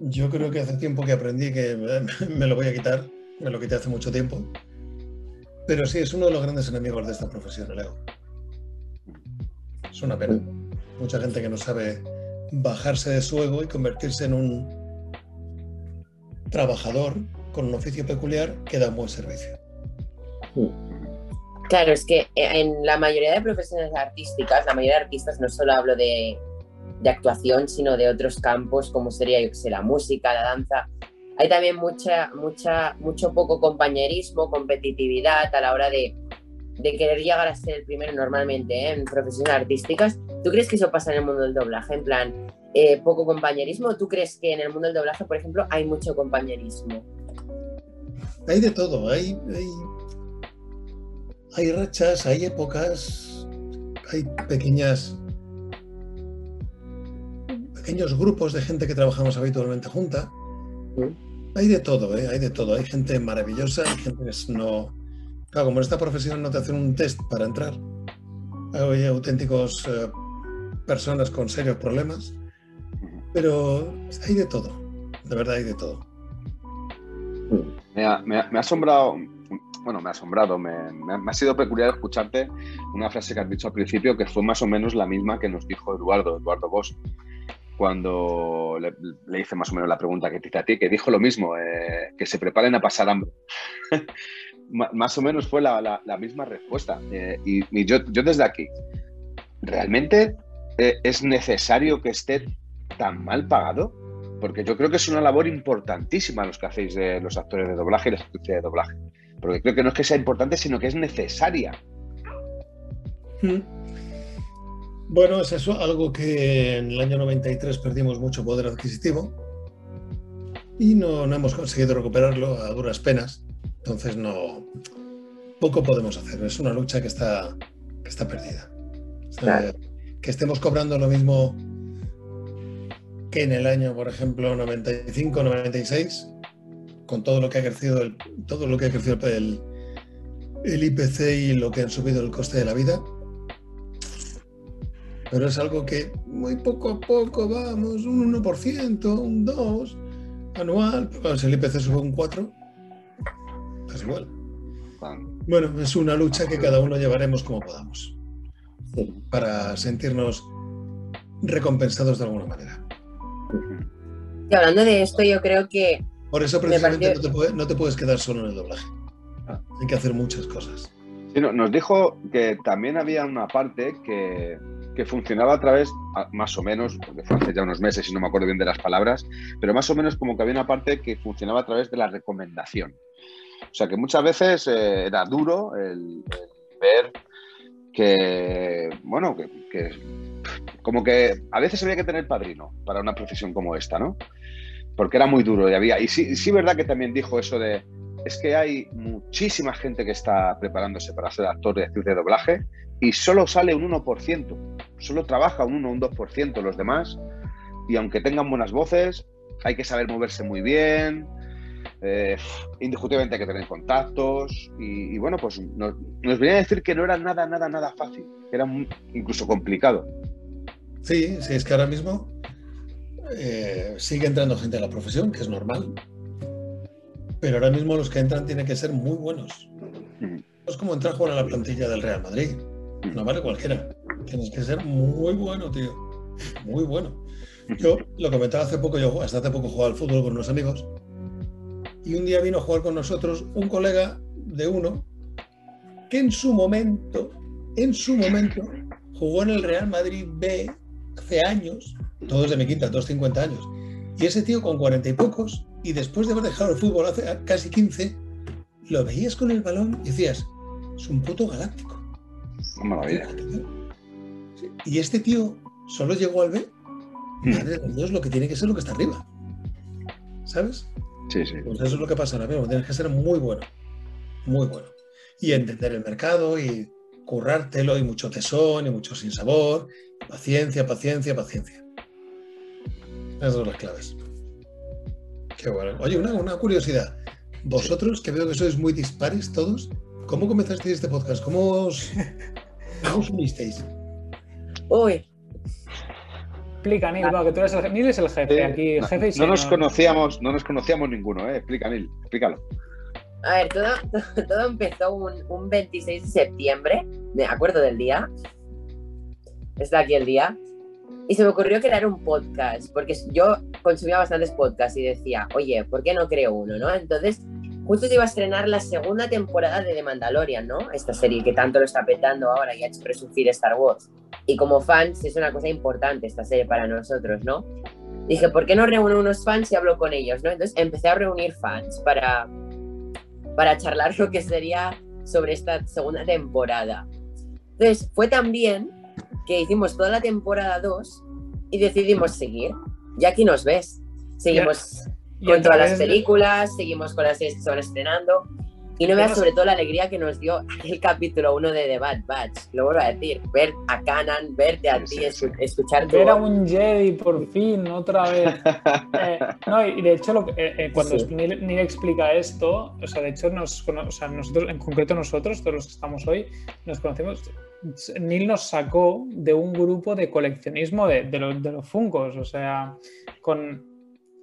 Yo creo que hace tiempo que aprendí que me lo voy a quitar, me lo quité hace mucho tiempo. Pero sí, es uno de los grandes enemigos de esta profesión, el ego. Es una pena. Mucha gente que no sabe bajarse de su ego y convertirse en un trabajador con un oficio peculiar que da un buen servicio. Claro, es que en la mayoría de profesiones artísticas, la mayoría de artistas, no solo hablo de de actuación, sino de otros campos como sería, yo la música, la danza. Hay también mucha, mucha, mucho poco compañerismo, competitividad a la hora de, de querer llegar a ser el primero normalmente ¿eh? en profesiones artísticas. ¿Tú crees que eso pasa en el mundo del doblaje? En plan, eh, poco compañerismo. ¿Tú crees que en el mundo del doblaje, por ejemplo, hay mucho compañerismo? Hay de todo. Hay, hay rachas, hay épocas, hay pequeñas pequeños grupos de gente que trabajamos habitualmente junta. Hay de todo, ¿eh? hay de todo. Hay gente maravillosa, hay gente que no... Claro, como en esta profesión no te hacen un test para entrar, hay auténticos eh, personas con serios problemas, pero hay de todo, de verdad hay de todo. Me ha, me ha, asombrado, bueno, me ha asombrado, me, me, ha sido peculiar escucharte una frase que has dicho al principio que fue más o menos la misma que nos dijo Eduardo, Eduardo Bosch, cuando le, hice más o menos la pregunta que te hice a ti, que dijo lo mismo, eh, que se preparen a pasar hambre. más o menos fue la, misma respuesta. Eh, y, yo, yo, desde aquí, ¿realmente eh, es necesario que esté tan mal pagado? Porque yo creo que es una labor importantísima los que hacéis de los actores de doblaje y las actrices de doblaje. Porque creo que no es que sea importante, sino que es necesaria. Mm. Bueno, es eso, algo que en el año 93 perdimos mucho poder adquisitivo y no, no hemos conseguido recuperarlo a duras penas. Entonces no, poco podemos hacer. Es una lucha que está, que está perdida. Claro. Que estemos cobrando lo mismo que en el año, por ejemplo, 95, 96, con todo lo que ha crecido el, todo lo que ha crecido el, el IPC y lo que han subido el coste de la vida. Pero es algo que muy poco a poco vamos, un 1%, un 2% anual. Pero si el IPC sube un 4%, pues igual. Bueno, es una lucha que cada uno llevaremos como podamos para sentirnos recompensados de alguna manera. Y hablando de esto, yo creo que Por eso Me precisamente pareció- no, te puede- no te puedes quedar solo en el doblaje. Hay que hacer muchas cosas. Sí, no, nos dijo que también había una parte que, que funcionaba a través, más o menos, porque fue hace ya unos meses y no me acuerdo bien de las palabras, pero más o menos como que había una parte que funcionaba a través de la recomendación. O sea que muchas veces eh, era duro el, ver que, bueno, que, como que a veces había que tener padrino para una profesión como esta, ¿no? Porque era muy duro y había, y sí, sí verdad que también dijo eso de, es que hay muchísima gente que está preparándose para ser actor de actriz de doblaje y solo sale un 1%, solo trabaja un 1 o un 2% los demás y aunque tengan buenas voces, hay que saber moverse muy bien, eh, indiscutiblemente hay que tener contactos y, y bueno, pues nos, nos venía a decir que no era nada, nada, nada fácil, era muy- incluso complicado. Sí, sí, es que ahora mismo eh, sigue entrando gente a la profesión, que es normal. Pero ahora mismo los que entran tienen que ser muy buenos. Es como entrar a jugar a la plantilla del Real Madrid. No vale cualquiera. Tienes que ser muy bueno, tío. Muy bueno. Yo lo comentaba hace poco, yo hasta hace poco jugaba al fútbol con unos amigos. Y un día vino a jugar con nosotros un colega de uno que en su momento, en su momento, jugó en el Real Madrid B hace años, todos de mi quinta, todos 50 años. Y ese tío con 40 y pocos, y después de haber dejado el fútbol hace casi 15, lo veías con el balón y decías, es un puto galáctico. Una maravilla. Y este tío solo llegó al B. Mm. Madre de Dios, lo que tiene que ser lo que está arriba. ¿Sabes? Sí, sí. Pues eso es lo que pasa ahora mismo. Tienes que ser muy bueno. Muy bueno. Y entender el mercado y currártelo y mucho tesón y mucho sinsabor. Paciencia, paciencia, paciencia. Esas son las claves. Qué bueno. Oye, una, una curiosidad. Vosotros, que veo que sois muy dispares todos, ¿cómo comenzasteis este podcast? ¿Cómo os, cómo os unisteis? Uy, Explica, Neil, va, que tú eres el, Neil es el jefe aquí, no, jefe y no nos conocíamos, no nos conocíamos ninguno, ¿eh? Explica, Nil, explícalo. a ver, todo, todo empezó un, un 26 de septiembre, me acuerdo del día. Está aquí el día. Y se me ocurrió crear un podcast, porque yo consumía bastantes podcasts y decía, oye, ¿por qué no creo uno, no? Entonces, justo se iba a estrenar la segunda temporada de The Mandalorian, ¿no? Esta serie que tanto lo está petando ahora y ha hecho resurgir Star Wars. Y como fans es una cosa importante esta serie para nosotros, ¿no? Dije, ¿por qué no reúno unos fans y hablo con ellos, no? Entonces empecé a reunir fans para, para charlar lo que sería sobre esta segunda temporada. Entonces fue también que hicimos toda la temporada 2 y decidimos seguir. Y aquí nos ves. Seguimos con todas las películas, seguimos con las series que se van estrenando. Y no veas sobre todo la alegría que nos dio aquel capítulo 1 de The Bad Batch. Lo vuelvo a decir, ver a Canan, verte a Sí, ti, sí, escu- escuchar tu Ver a un Jedi por fin, otra vez. Eh, no, y de hecho, lo que- eh, eh, cuando Sí. Neil, Neil explica esto, o sea, de hecho, nos, o sea, nosotros, en concreto nosotros, todos los que estamos hoy, nos conocemos. Neil nos sacó de un grupo de coleccionismo de, de, los, de los Funkos, o sea, con.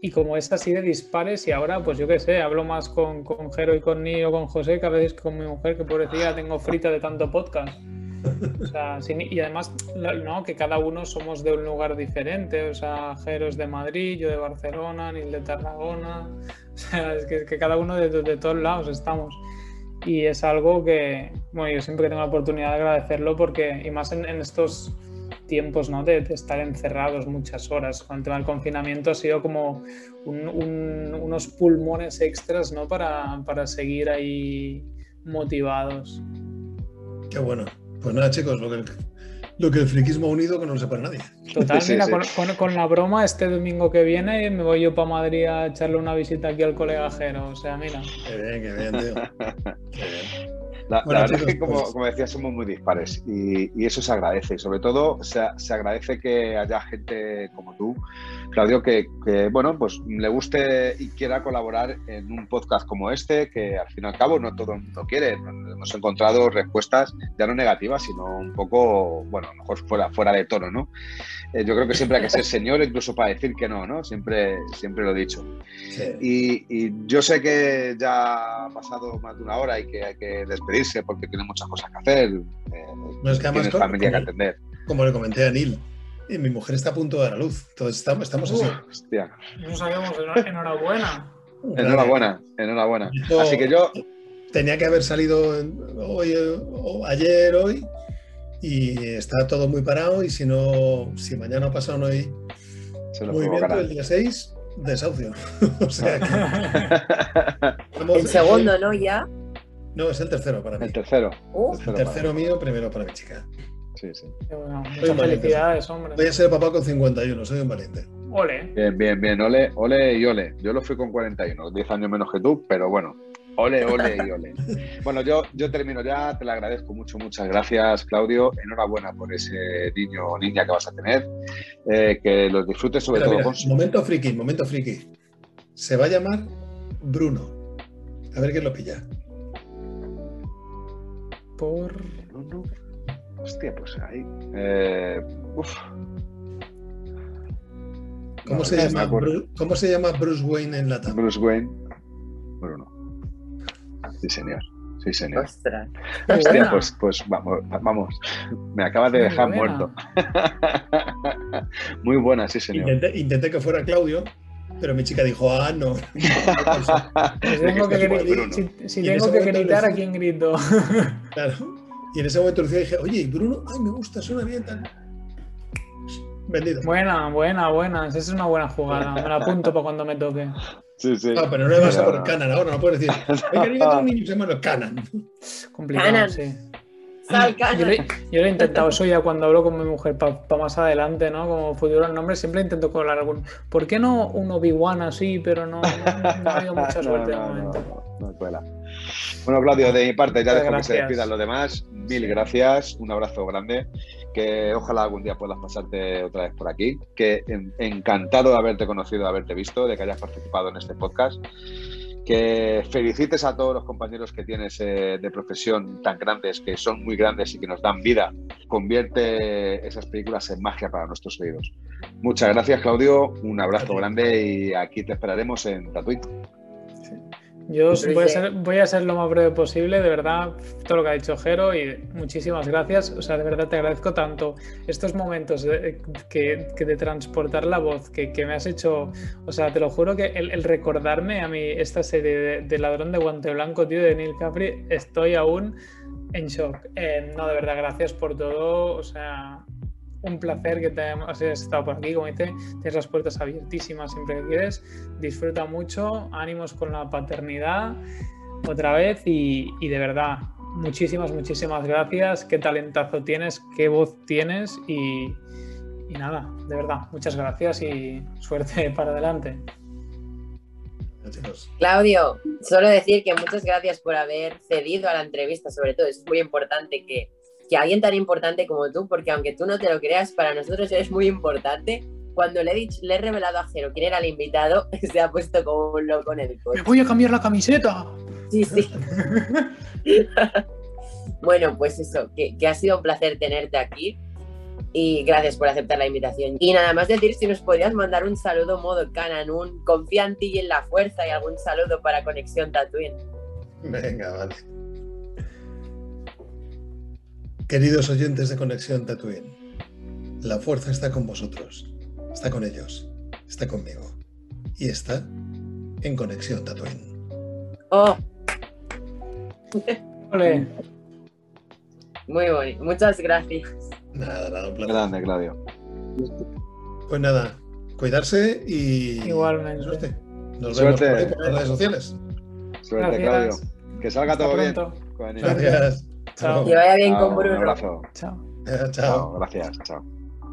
Y como es así de dispares, y ahora, pues yo qué sé, hablo más con, con Jero y con o con José que a veces con mi mujer, que pobrecilla tengo frita de tanto podcast. O sea, sin- y además, no, que cada uno somos de un lugar diferente. O sea, Jero es de Madrid, yo de Barcelona, Nil de Tarragona. O sea, es que, que cada uno de, de todos lados estamos. Y es algo que, bueno, yo siempre que tengo la oportunidad de agradecerlo porque, y más en, en estos, tiempos ¿no? de, de estar encerrados muchas horas. Con el tema del confinamiento ha sido como un- un- unos pulmones extras ¿no? para, para seguir ahí motivados. Qué bueno. Pues nada, chicos, lo que el, lo que el friquismo ha unido que no lo sepa nadie. Total, Sí, mira, sí. Con, con- con la broma, este domingo que viene me voy yo para Madrid a echarle una visita aquí al colega Jero. O sea, mira. Qué bien, qué bien, tío. Qué bien. La, Bueno, la verdad es que, como, pues- como decía, somos muy dispares y, y eso se agradece. Y sobre todo, se, se agradece que haya gente como tú, Claudio, que, que, bueno, pues le guste y quiera colaborar en un podcast como este, que al fin y al cabo no todo el mundo quiere. Hemos encontrado respuestas ya no negativas, sino un poco, bueno, a lo mejor fuera, fuera de tono, ¿no? Eh, yo creo que siempre hay que ser señor, incluso para decir que no, ¿no? Siempre, siempre lo he dicho. Sí. Y, y yo sé que ya ha pasado más de una hora y que hay que porque tiene muchas cosas que hacer. eh, No, es que además familia que atender. Como le comenté a Neil, y mi mujer está a punto de dar a luz. Entonces estamos, estamos así. Hostia. No sabíamos, enhor- enhorabuena. Enhorabuena, enhorabuena. Yo- Así que yo, Tenía que haber salido en- hoy, eh, o ayer, hoy, y está todo muy parado. Y si no, si mañana o pasado no hay movimiento, el día 6, desahucio. o sea que estamos- El segundo, ¿no? Ya. No, es el tercero para mí. El tercero. Uh, El tercero mío, primero para mi chica. Sí, sí. Bueno, Soy Muchas un valiente. felicidades, hombre. Voy a ser papá con 51, soy un valiente. Ole. Bien, bien, bien. Ole, ole y ole. Yo lo fui con 41, 10 años menos que tú, pero bueno. Ole, ole y ole. Bueno, yo, yo termino ya, te lo agradezco mucho, muchas gracias, Claudio. Enhorabuena por ese niño o niña que vas a tener. Eh, que los disfrutes sobre Mira, todo mira, con su... momento friki, momento friki. Se va a llamar Bruno. A ver quién lo pilla. Por. No, no. Hostia, pues ahí. Eh, uf. ¿Cómo, No, se, llama acuerdo. Bru- ¿Cómo se llama Bruce Wayne en lata? Bruce Wayne. Bruno. Sí, señor. Sí, señor. ostras. Hostia, buena. pues, pues vamos, vamos. Me acabas de Muy dejar buena. muerto. Muy buena, sí, señor. Intenté, intenté que fuera Claudio, pero mi chica dijo, ah, no. Pues Bruno. si, tengo que gritar, ¿a quién grito? Claro. Y en ese momento Lucía dije, oye, ¿y Bruno? Ay, me gusta, suena bien. Tal. Vendido. buena, buena, buena. Esa es una buena jugada. Me la apunto para cuando me toque. Sí, sí. Ah, pero no le vas a poner Canan ahora, no puedes decir. Venga, yo tengo un niño que se llama Canan. Complicado, Canan. sí. Sal, Yo lo, he- yo lo he intentado eso ya cuando hablo con mi mujer para más adelante, ¿no? Como futuros nombres, siempre intento colar algún. ¿Por qué no un Obi-Wan así? Pero no, no, no ha habido mucha No, suerte de no, momento. no, no cuela. Bueno, Claudio, de mi parte, ya Muchas dejo que se despidan los demás. Mil gracias, un abrazo grande. Que ojalá algún día puedas pasarte otra vez por aquí. Que en- encantado de haberte conocido, de haberte visto, de que hayas participado en este podcast. Que felicites a todos los compañeros que tienes eh, de profesión tan grandes, que son muy grandes y que nos dan vida. Convierte esas películas en magia para nuestros oídos. Muchas gracias, Claudio. Un abrazo grande y aquí te esperaremos en Tatooine. Yo Luis, voy a, ser, voy a ser lo más breve posible, de verdad, todo lo que ha dicho Jero y muchísimas gracias. O sea, de verdad te agradezco tanto estos momentos de, que, que de transportar la voz que, que me has hecho. O sea, te lo juro que el, el recordarme a mí esta serie de, de Ladrón de Guante Blanco, tío, de Neil Capri, estoy aún en shock. Eh, no, de verdad, gracias por todo. O sea, un placer que te hayas estado por aquí. Como dice, tienes las puertas abiertísimas siempre que quieres. Disfruta mucho, ánimos con la paternidad otra vez y, y de verdad, muchísimas, muchísimas gracias. Qué talentazo tienes, qué voz tienes y, y nada, de verdad, muchas gracias y suerte para adelante. Claudio, solo decir que muchas gracias por haber cedido a la entrevista, sobre todo. Es muy importante que, que alguien tan importante como tú, porque aunque tú no te lo creas, para nosotros eres muy importante. Cuando le he, dicho, le he revelado a Jero quién era el invitado, se ha puesto como un loco en el ¡Me coche. voy a cambiar la camiseta! Sí, sí. bueno, pues eso, que, que ha sido un placer tenerte aquí y gracias por aceptar la invitación. Y nada más decir si nos podrías mandar un saludo modo Canon, un confía en ti y en la fuerza y algún saludo para Conexión Tatooine. Venga, vale. Queridos oyentes de Conexión Tatooine, la fuerza está con vosotros, está con ellos, está conmigo y está en Conexión Tatooine. ¡Oh! Olé. Muy bonito, muchas gracias. Nada, nada, un placer. Grande, Claudio. Pues nada, cuidarse y. Igualmente. Suerte. Nos vemos por, ahí por las redes sociales. Suerte. Claudio. Que salga todo pronto. bien. Gracias. Chao. Que vaya bien con Bruno. Un abrazo. Chao. chao. Gracias. Chao.